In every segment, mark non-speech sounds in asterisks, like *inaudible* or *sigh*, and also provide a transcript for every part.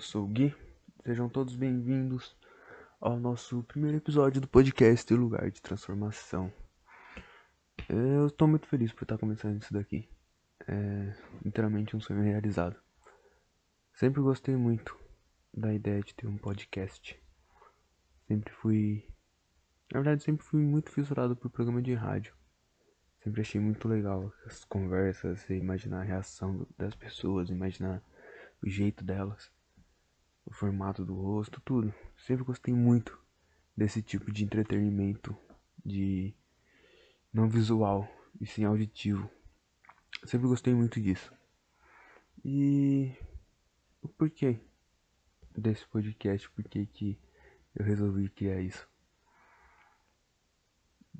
eu sou o Gui. Sejam todos bem-vindos ao nosso primeiro episódio do podcast Lugar de Transformação. Eu estou muito feliz por estar começando isso daqui. É literalmente um sonho realizado. Sempre gostei muito da ideia de ter um podcast. Sempre fui. Na verdade, sempre fui muito fissurado por programa de rádio. Sempre achei muito legal as conversas, imaginar a reação das pessoas, imaginar o jeito delas, o formato do rosto, tudo. Sempre gostei muito desse tipo de entretenimento, de não visual e sim auditivo. Sempre gostei muito disso. E o porquê desse podcast, por que eu resolvi criar isso?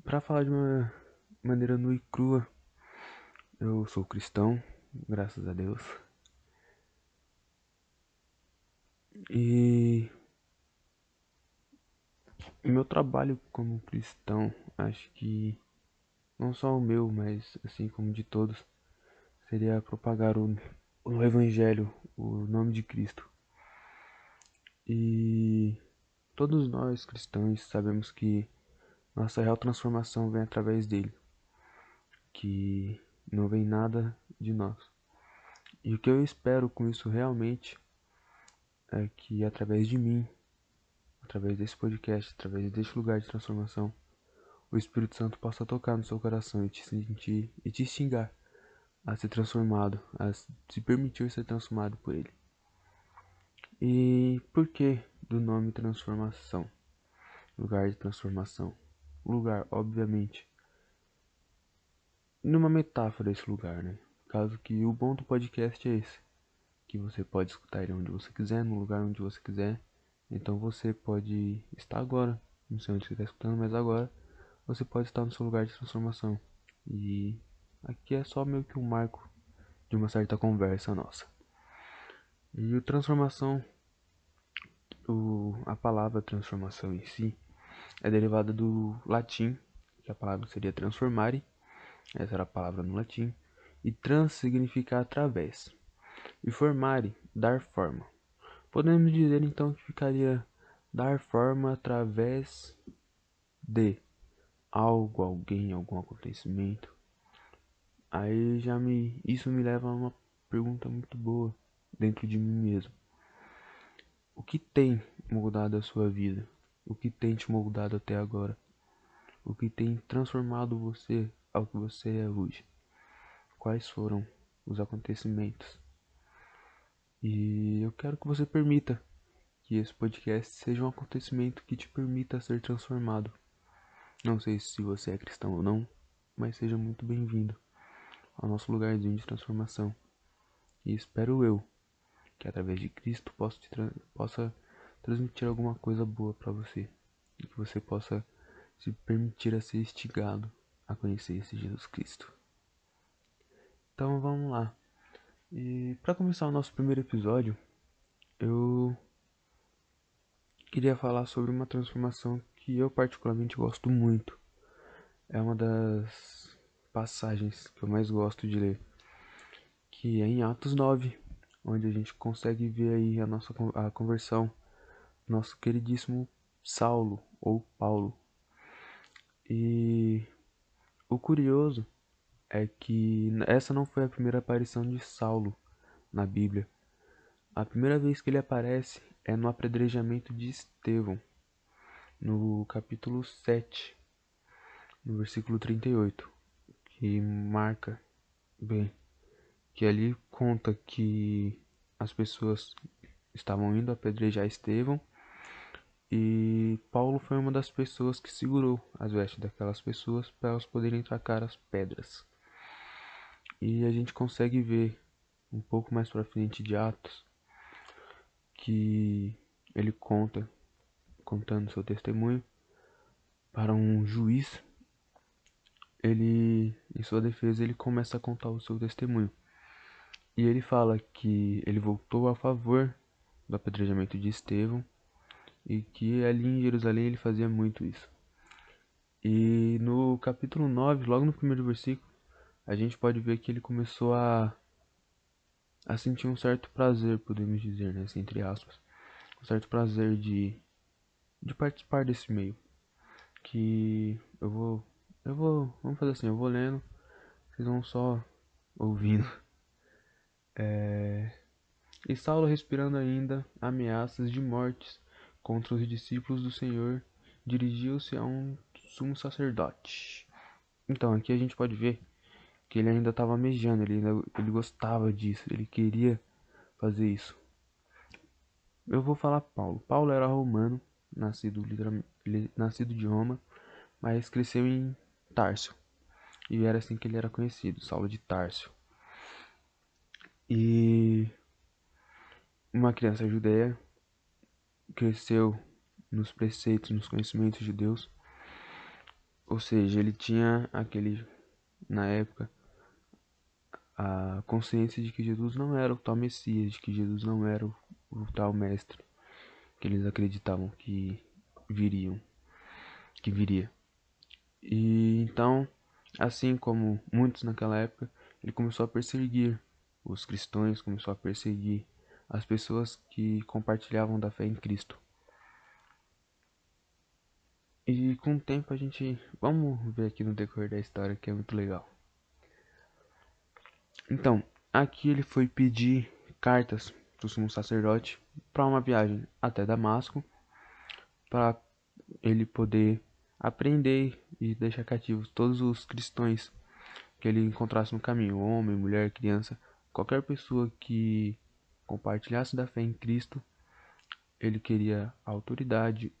Para falar de uma maneira nua e crua, eu sou cristão, graças a Deus. E meu trabalho como cristão, acho que não só o meu, mas assim como de todos, seria propagar o, o Evangelho, o nome de Cristo. E todos nós cristãos sabemos que nossa real transformação vem através dele, que não vem nada de nós. E o que eu espero com isso realmente é que através de mim, através desse podcast, através deste lugar de transformação, o Espírito Santo possa tocar no seu coração e te sentir e te xingar a ser transformado, a se permitir ser transformado por ele. E por que do nome transformação? Lugar de transformação. Lugar, obviamente. Numa metáfora esse lugar, né? Caso que o bom do podcast é esse que você pode escutar ele onde você quiser, no lugar onde você quiser. Então você pode estar agora, não sei onde você está escutando, mas agora você pode estar no seu lugar de transformação. E aqui é só meio que um marco de uma certa conversa nossa. E o transformação, o, a palavra transformação em si, é derivada do latim, que a palavra seria transformare, essa era a palavra no latim, e trans significa através e formare, dar forma. Podemos dizer então que ficaria dar forma através de algo, alguém, algum acontecimento. Aí já me isso me leva a uma pergunta muito boa dentro de mim mesmo. O que tem mudado a sua vida? O que tem te moldado até agora? O que tem transformado você ao que você é hoje? Quais foram os acontecimentos? E eu quero que você permita que esse podcast seja um acontecimento que te permita ser transformado. Não sei se você é cristão ou não, mas seja muito bem-vindo ao nosso lugarzinho de transformação. E espero eu que através de Cristo possa, tra possa transmitir alguma coisa boa para você e que você possa se permitir a ser instigado a conhecer esse Jesus Cristo. Então vamos lá. E para começar o nosso primeiro episódio, eu queria falar sobre uma transformação que eu particularmente gosto muito. É uma das passagens que eu mais gosto de ler, que é em Atos 9, onde a gente consegue ver aí a nossa a conversão do nosso queridíssimo Saulo ou Paulo. E o curioso é que essa não foi a primeira aparição de Saulo na Bíblia. A primeira vez que ele aparece é no apedrejamento de Estevão, no capítulo 7, no versículo 38, que marca bem que ali conta que as pessoas estavam indo apedrejar Estevão e Paulo foi uma das pessoas que segurou as vestes daquelas pessoas para elas poderem tracar as pedras. E a gente consegue ver um pouco mais para frente de Atos que ele conta contando seu testemunho para um juiz. Ele em sua defesa ele começa a contar o seu testemunho. E ele fala que ele voltou a favor do apedrejamento de Estevão e que ali em Jerusalém ele fazia muito isso. E no capítulo 9, logo no primeiro versículo, a gente pode ver que ele começou a a sentir um certo prazer, podemos dizer, né, assim, entre aspas, um certo prazer de, de participar desse meio. Que eu vou, eu vou, vamos fazer assim, eu vou lendo, vocês vão só ouvindo. É... E Saulo respirando ainda ameaças de mortes contra os discípulos do Senhor, dirigiu-se a um sumo sacerdote. Então, aqui a gente pode ver que ele ainda estava mejando, ele, ainda, ele gostava disso, ele queria fazer isso. Eu vou falar Paulo. Paulo era romano, nascido, nascido de Roma, mas cresceu em Tárcio. E era assim que ele era conhecido, Saulo de Tárcio. E uma criança judeia cresceu nos preceitos, nos conhecimentos de Deus. Ou seja, ele tinha aquele, na época, a consciência de que Jesus não era o tal Messias, de que Jesus não era o, o tal mestre que eles acreditavam que viriam, que viria. E então, assim como muitos naquela época, ele começou a perseguir os cristãos, começou a perseguir as pessoas que compartilhavam da fé em Cristo. E com o tempo a gente. Vamos ver aqui no decorrer da história que é muito legal. Então, aqui ele foi pedir cartas do sumo sacerdote para uma viagem até Damasco, para ele poder aprender e deixar cativos todos os cristãos que ele encontrasse no caminho, homem, mulher, criança, qualquer pessoa que compartilhasse da fé em Cristo, ele queria a autoridade,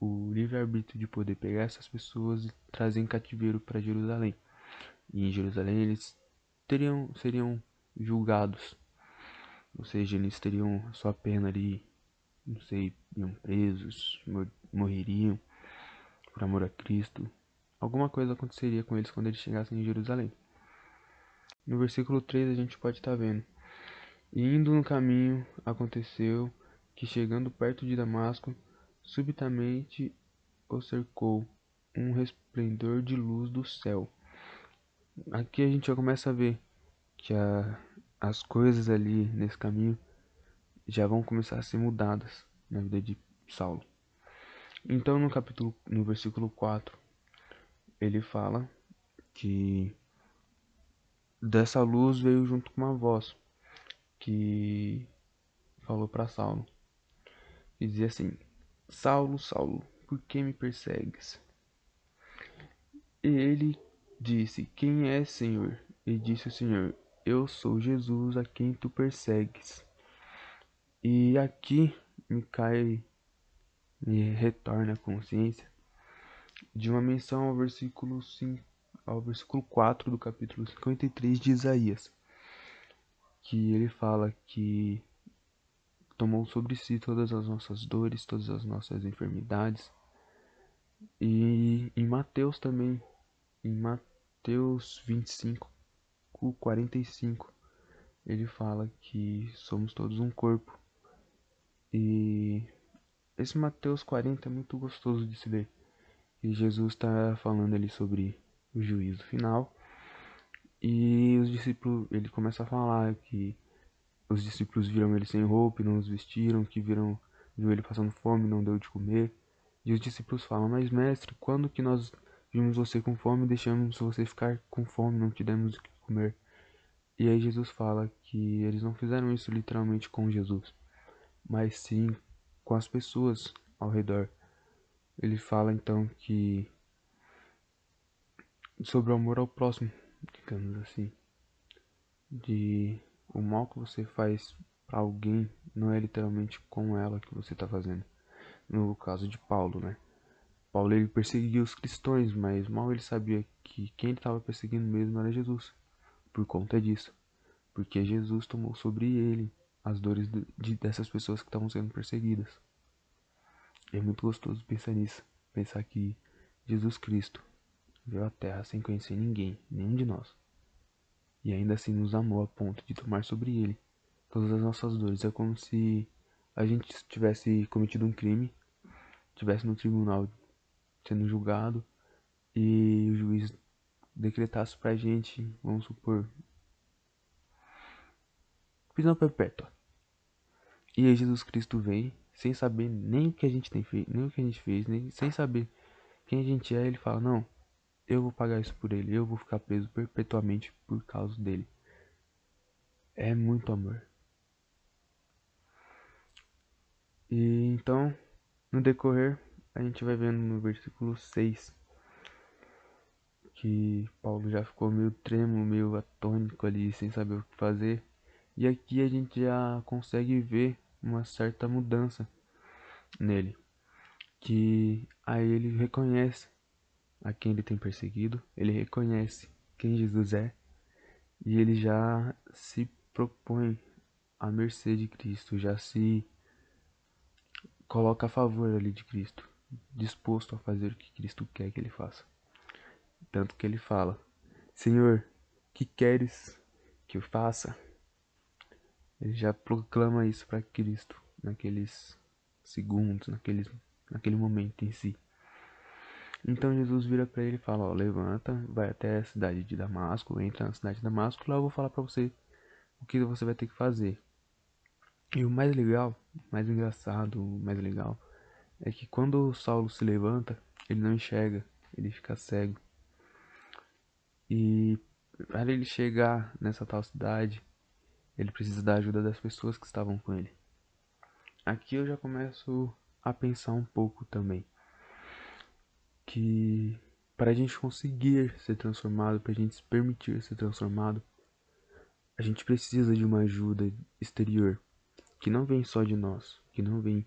o livre-arbítrio de poder pegar essas pessoas e trazer em cativeiro para Jerusalém. E em Jerusalém eles teriam, seriam julgados. Ou seja, eles teriam sua pena ali, não sei, iam presos, mor morreriam por amor a Cristo. Alguma coisa aconteceria com eles quando eles chegassem em Jerusalém. No versículo 3 a gente pode estar tá vendo. Indo no caminho, aconteceu que chegando perto de Damasco, subitamente o cercou um resplendor de luz do céu aqui a gente já começa a ver que a, as coisas ali nesse caminho já vão começar a ser mudadas na vida de Saulo. Então no capítulo no versículo 4 ele fala que dessa luz veio junto com uma voz que falou para Saulo e dizia assim: Saulo, Saulo, por que me persegues? E ele Disse: Quem é, Senhor? E disse o Senhor: Eu sou Jesus a quem tu persegues. E aqui me cai, me retorna a consciência de uma menção ao versículo 5, ao versículo 4 do capítulo 53 de Isaías, que ele fala que tomou sobre si todas as nossas dores, todas as nossas enfermidades. E em Mateus também, em Mateus Mateus 25, 45, ele fala que somos todos um corpo. E esse Mateus 40 é muito gostoso de se ler. E Jesus está falando ali sobre o juízo final. E os discípulos, ele começa a falar que os discípulos viram ele sem roupa e não os vestiram, que viram viu ele passando fome e não deu de comer. E os discípulos falam: "Mas mestre, quando que nós Vimos você com fome, deixamos você ficar com fome, não te demos o que comer. E aí Jesus fala que eles não fizeram isso literalmente com Jesus, mas sim com as pessoas ao redor. Ele fala então que sobre o amor ao próximo, digamos assim, de o mal que você faz para alguém não é literalmente com ela que você está fazendo. No caso de Paulo, né? Paulo ele perseguia os cristãos, mas mal ele sabia que quem ele estava perseguindo mesmo era Jesus. Por conta disso, porque Jesus tomou sobre ele as dores de, dessas pessoas que estavam sendo perseguidas. É muito gostoso pensar nisso, pensar que Jesus Cristo veio à Terra sem conhecer ninguém, nenhum de nós, e ainda assim nos amou a ponto de tomar sobre ele todas as nossas dores. É como se a gente tivesse cometido um crime, tivesse no tribunal sendo julgado e o juiz decretasse pra gente, vamos supor, prisão perpétua. E aí Jesus Cristo vem, sem saber nem o que a gente tem feito, nem o que a gente fez, nem sem saber quem a gente é, ele fala: "Não, eu vou pagar isso por ele, eu vou ficar preso perpetuamente por causa dele". É muito amor. E então, no decorrer, a gente vai vendo no versículo 6 que Paulo já ficou meio trêmulo, meio atônico ali, sem saber o que fazer. E aqui a gente já consegue ver uma certa mudança nele, que aí ele reconhece a quem ele tem perseguido, ele reconhece quem Jesus é e ele já se propõe à mercê de Cristo, já se coloca a favor ali de Cristo, disposto a fazer o que Cristo quer que ele faça. Tanto que ele fala: Senhor, que queres que eu faça? Ele já proclama isso para Cristo naqueles segundos, naqueles, naquele momento em si. Então Jesus vira para ele e fala: ó, levanta, vai até a cidade de Damasco, entra na cidade de Damasco, lá eu vou falar para você o que você vai ter que fazer. E o mais legal, mais engraçado, mais legal é que quando Saulo se levanta, ele não enxerga, ele fica cego. E para ele chegar nessa tal cidade, ele precisa da ajuda das pessoas que estavam com ele. Aqui eu já começo a pensar um pouco também que para a gente conseguir ser transformado, para a gente se permitir ser transformado, a gente precisa de uma ajuda exterior que não vem só de nós, que não vem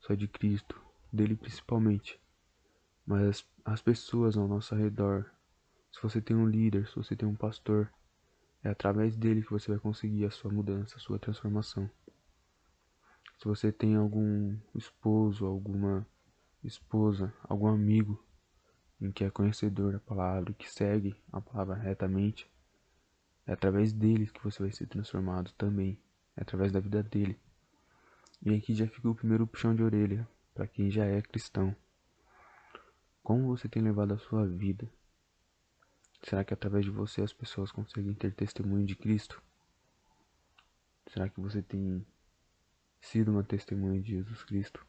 só de Cristo, dele principalmente, mas as pessoas ao nosso redor, se você tem um líder, se você tem um pastor, é através dele que você vai conseguir a sua mudança, a sua transformação. Se você tem algum esposo, alguma esposa, algum amigo em que é conhecedor da palavra, que segue a palavra retamente, é através dele que você vai ser transformado também, é através da vida dele. E aqui já fica o primeiro puxão de orelha para quem já é cristão. Como você tem levado a sua vida? Será que através de você as pessoas conseguem ter testemunho de Cristo? Será que você tem sido uma testemunha de Jesus Cristo?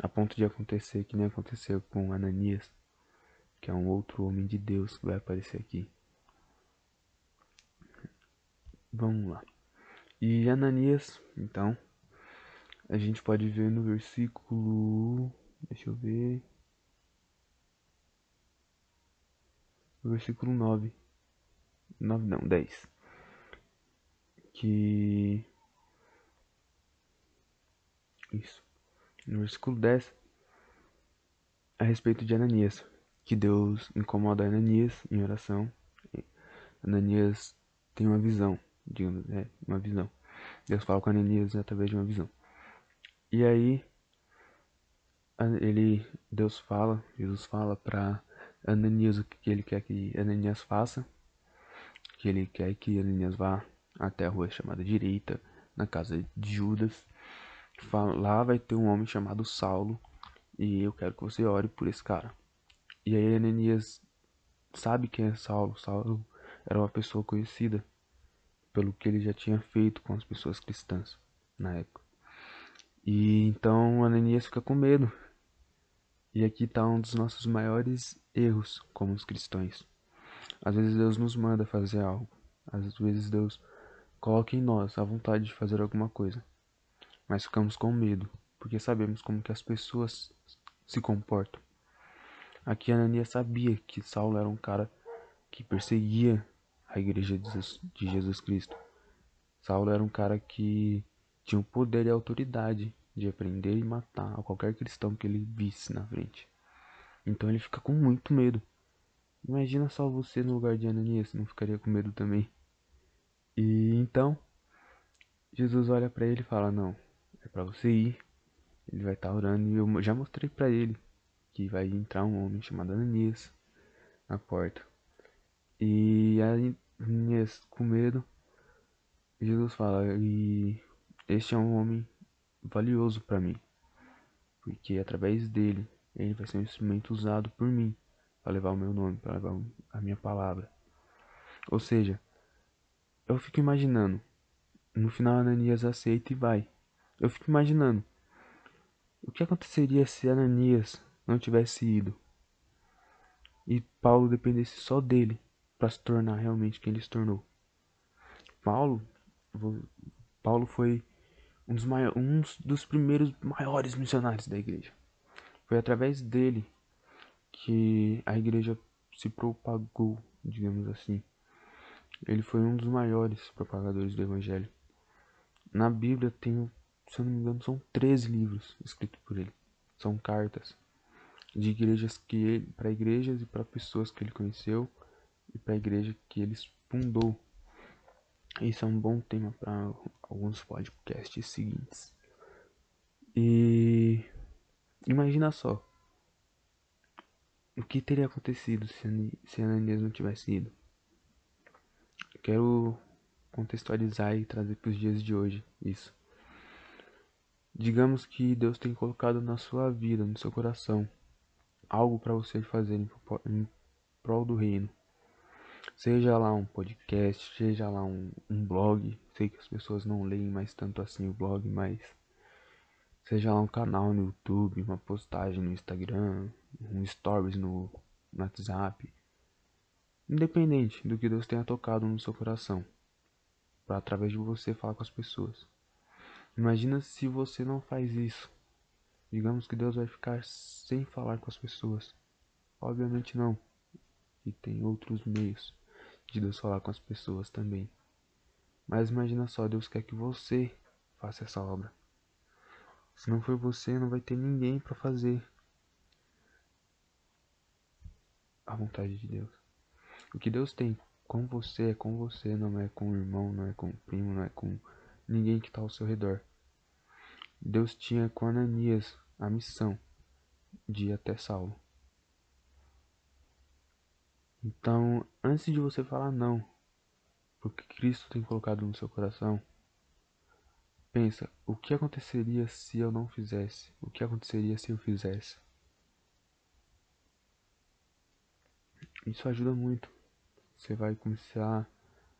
A ponto de acontecer que nem aconteceu com Ananias, que é um outro homem de Deus que vai aparecer aqui. Vamos lá. E Ananias, então, a gente pode ver no versículo. Deixa eu ver. no versículo 9. 9 não, 10. Que. Isso. No versículo 10. A respeito de Ananias. Que Deus incomoda Ananias em oração. Ananias tem uma visão, digamos, é uma visão. Deus fala com Ananias através de uma visão. E aí ele Deus fala, Jesus fala para Ananias o que ele quer que Ananias faça, que ele quer que Ananias vá até a rua chamada direita, na casa de Judas. Lá vai ter um homem chamado Saulo e eu quero que você ore por esse cara. E aí Ananias sabe quem é Saulo. Saulo era uma pessoa conhecida pelo que ele já tinha feito com as pessoas cristãs na época. E então Ananias fica com medo e aqui está um dos nossos maiores erros como os cristãos. Às vezes Deus nos manda fazer algo. Às vezes Deus coloca em nós a vontade de fazer alguma coisa. Mas ficamos com medo, porque sabemos como que as pessoas se comportam. Aqui Ananias sabia que Saulo era um cara que perseguia a igreja de Jesus Cristo. Saulo era um cara que tinha o poder e a autoridade de aprender e matar qualquer cristão que ele visse na frente. Então ele fica com muito medo. Imagina só você no lugar de Ananias, não ficaria com medo também? E então Jesus olha para ele e fala: "Não, é para você ir. Ele vai estar tá orando e eu já mostrei para ele que vai entrar um homem chamado Ananias na porta. E Ananias com medo, Jesus fala: "E este é um homem valioso para mim, porque através dele ele vai ser um instrumento usado por mim para levar o meu nome, para levar a minha palavra. Ou seja, eu fico imaginando. No final, Ananias aceita e vai. Eu fico imaginando. O que aconteceria se Ananias não tivesse ido? E Paulo dependesse só dele para se tornar realmente quem ele se tornou. Paulo, Paulo foi um dos, maiores, um dos primeiros maiores missionários da igreja. Foi através dele que a igreja se propagou, digamos assim. Ele foi um dos maiores propagadores do evangelho. Na Bíblia tem, se eu não me engano, são 13 livros escritos por ele. São cartas de igrejas que para igrejas e para pessoas que ele conheceu e para a igreja que ele fundou. Isso é um bom tema para alguns podcasts seguintes. E imagina só o que teria acontecido se, Ananias não tivesse ido. Quero contextualizar e trazer para os dias de hoje isso. Digamos que Deus tem colocado na sua vida, no seu coração, algo para você fazer em prol do reino. Seja lá um podcast, seja lá um, um blog. Sei que as pessoas não leem mais tanto assim o blog, mas seja lá um canal no YouTube, uma postagem no Instagram, um stories no, no WhatsApp. Independente do que Deus tenha tocado no seu coração, para através de você falar com as pessoas. Imagina se você não faz isso. Digamos que Deus vai ficar sem falar com as pessoas. Obviamente não. E tem outros meios de Deus falar com as pessoas também. Mas imagina só, Deus quer que você faça essa obra. Se não for você, não vai ter ninguém para fazer a vontade de Deus. O que Deus tem com você é com você, não é com o irmão, não é com o primo, não é com ninguém que está ao seu redor. Deus tinha com Ananias a missão de ir até Saulo. Então, antes de você falar não, porque Cristo tem colocado no seu coração, pensa, o que aconteceria se eu não fizesse? O que aconteceria se eu fizesse? Isso ajuda muito. Você vai começar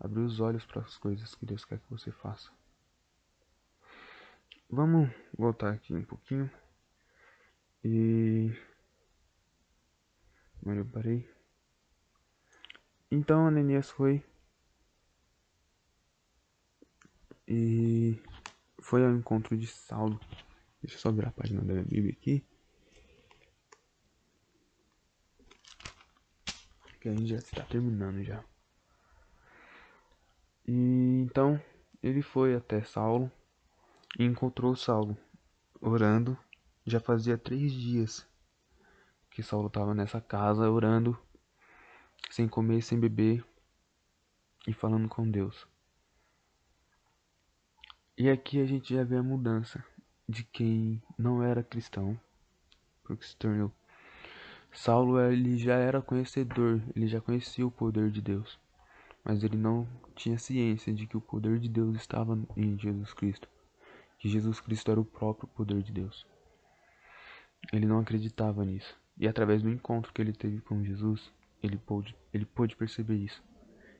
a abrir os olhos para as coisas que Deus quer que você faça. Vamos voltar aqui um pouquinho. E. Mas eu parei. Então Ananias foi e foi ao encontro de Saulo. Deixa eu só virar a página da minha Bíblia aqui. Que a gente já está terminando já. E então ele foi até Saulo e encontrou Saulo orando. Já fazia três dias que Saulo estava nessa casa orando sem comer, sem beber e falando com Deus. E aqui a gente já vê a mudança de quem não era cristão porque se tornou. Saulo ele já era conhecedor, ele já conhecia o poder de Deus, mas ele não tinha ciência de que o poder de Deus estava em Jesus Cristo, que Jesus Cristo era o próprio poder de Deus. Ele não acreditava nisso. E através do encontro que ele teve com Jesus, ele pôde, ele pôde perceber isso.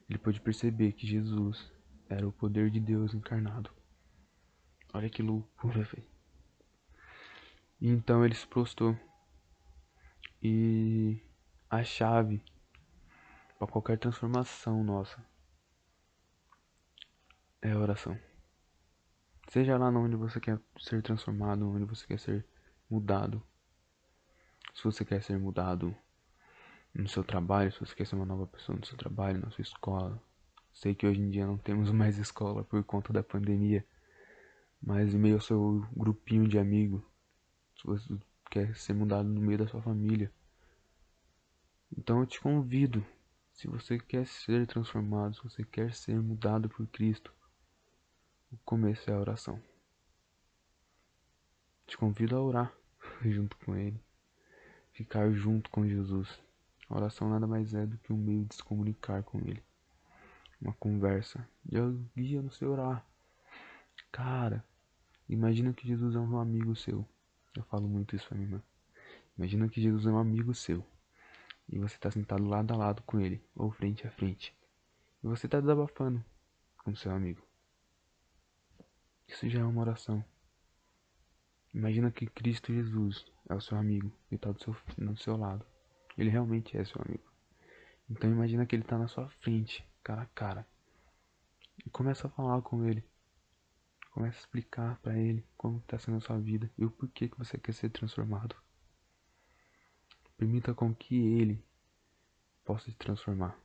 Ele pôde perceber que Jesus era o poder de Deus encarnado. Olha que loucura, velho. Então ele se prostou. E a chave para qualquer transformação nossa é a oração. Seja lá onde você quer ser transformado, onde você quer ser mudado. Se você quer ser mudado no seu trabalho, se você quer ser uma nova pessoa no seu trabalho, na sua escola. Sei que hoje em dia não temos *laughs* mais escola por conta da pandemia, mas em meio ao seu grupinho de amigos, se você quer ser mudado no meio da sua família. Então eu te convido, se você quer ser transformado, se você quer ser mudado por Cristo, o começo é a oração. Te convido a orar *laughs* junto com Ele, ficar junto com Jesus. A oração nada mais é do que um meio de se comunicar com Ele. Uma conversa. Eu guia no seu orar. Cara, imagina que Jesus é um amigo seu. Eu falo muito isso pra minha irmã. Imagina que Jesus é um amigo seu. E você está sentado lado a lado com ele, ou frente a frente. E você está desabafando com seu amigo. Isso já é uma oração. Imagina que Cristo Jesus é o seu amigo e está do seu, do seu lado. Ele realmente é seu amigo. Então imagina que ele está na sua frente, cara a cara. E começa a falar com ele. Começa a explicar para ele como está sendo a sua vida e o porquê que você quer ser transformado. Permita com que ele possa te transformar.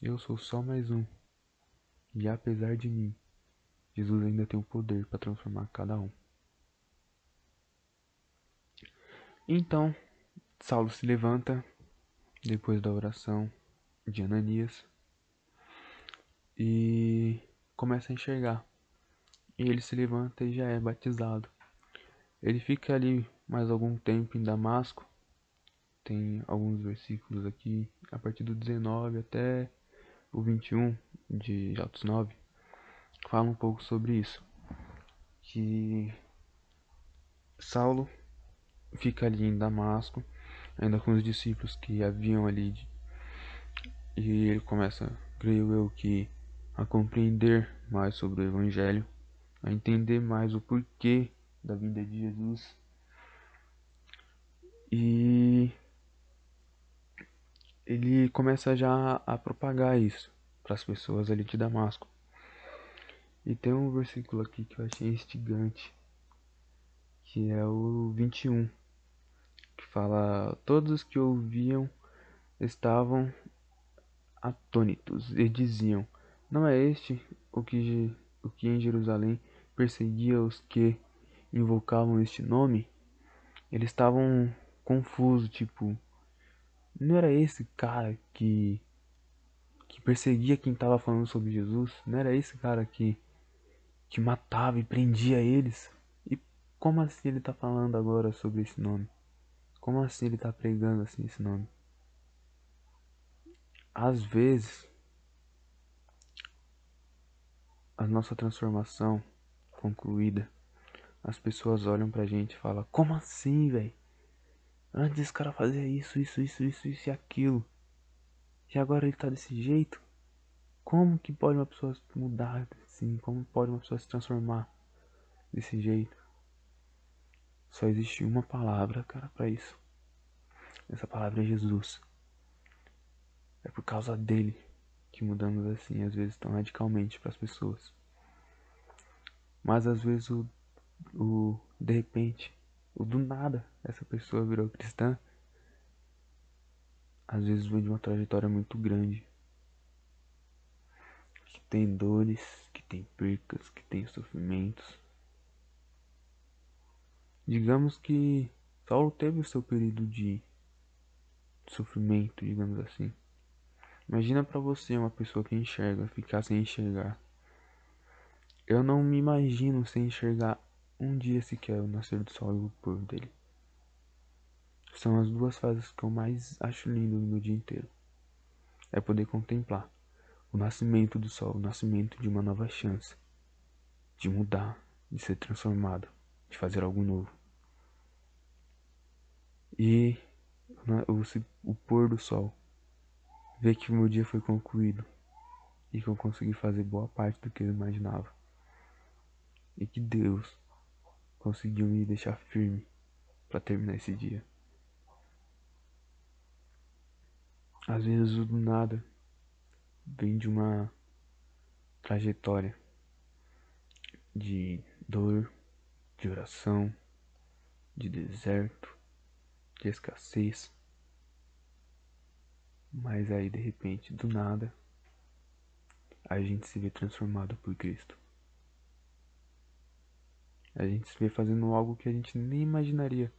Eu sou só mais um. E apesar de mim, Jesus ainda tem o poder para transformar cada um. Então, Saulo se levanta depois da oração de Ananias e começa a enxergar. E ele se levanta e já é batizado. Ele fica ali mais algum tempo em Damasco. Tem alguns versículos aqui, a partir do 19 até o 21 de Atos 9, fala um pouco sobre isso. Que Saulo fica ali em Damasco, ainda com os discípulos que haviam ali. E ele começa, creio eu, que a compreender mais sobre o Evangelho, a entender mais o porquê da vinda de Jesus. E ele começa já a propagar isso para as pessoas ali de Damasco. E tem um versículo aqui que eu achei instigante, que é o 21, que fala: Todos os que ouviam estavam atônitos e diziam: Não é este o que, o que em Jerusalém perseguia os que invocavam este nome? Eles estavam confusos, tipo, não era esse cara que que perseguia quem estava falando sobre Jesus? Não era esse cara que que matava e prendia eles? E como assim ele está falando agora sobre esse nome? Como assim ele está pregando assim esse nome? Às vezes a nossa transformação concluída, as pessoas olham pra gente e falam: "Como assim, velho? Antes esse cara fazia isso, isso, isso, isso, isso e aquilo. E agora ele tá desse jeito. Como que pode uma pessoa mudar assim? Como pode uma pessoa se transformar desse jeito? Só existe uma palavra, cara, para isso. Essa palavra é Jesus. É por causa dele que mudamos assim, às vezes tão radicalmente para as pessoas. Mas às vezes o, o de repente ou do nada essa pessoa virou cristã, às vezes vem de uma trajetória muito grande. Que tem dores, que tem percas, que tem sofrimentos. Digamos que Saulo teve o seu período de sofrimento, digamos assim. Imagina para você uma pessoa que enxerga, ficar sem enxergar. Eu não me imagino sem enxergar um dia sequer o nascer do sol e o pôr dele. São as duas fases que eu mais acho lindo no meu dia inteiro. É poder contemplar o nascimento do sol, o nascimento de uma nova chance, de mudar, de ser transformado, de fazer algo novo. E o, o pôr do sol, ver que meu dia foi concluído e que eu consegui fazer boa parte do que eu imaginava. E que Deus conseguiu me deixar firme para terminar esse dia. Às vezes o do nada vem de uma trajetória de dor, de oração, de deserto, de escassez. Mas aí de repente, do nada, a gente se vê transformado por Cristo. A gente se vê fazendo algo que a gente nem imaginaria.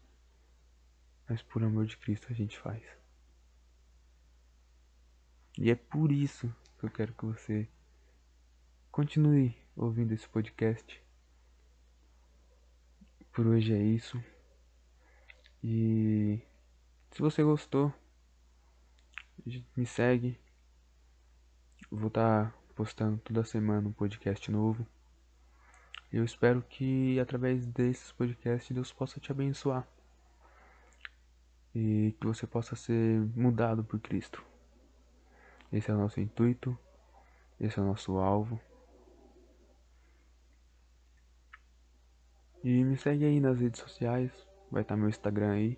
Mas por amor de Cristo a gente faz. E é por isso que eu quero que você continue ouvindo esse podcast. Por hoje é isso. E se você gostou, me segue. Vou estar tá postando toda semana um podcast novo. Eu espero que através desses podcasts Deus possa te abençoar e que você possa ser mudado por Cristo. Esse é o nosso intuito, Esse é o nosso alvo. E me segue aí nas redes sociais. Vai estar meu Instagram aí.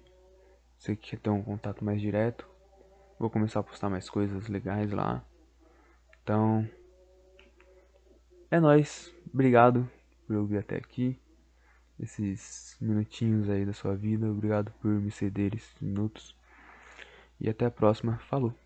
Você que quer ter um contato mais direto. Vou começar a postar mais coisas legais lá. Então. É nóis. Obrigado por ouvir até aqui. Esses minutinhos aí da sua vida. Obrigado por me ceder esses minutos. E até a próxima. Falou!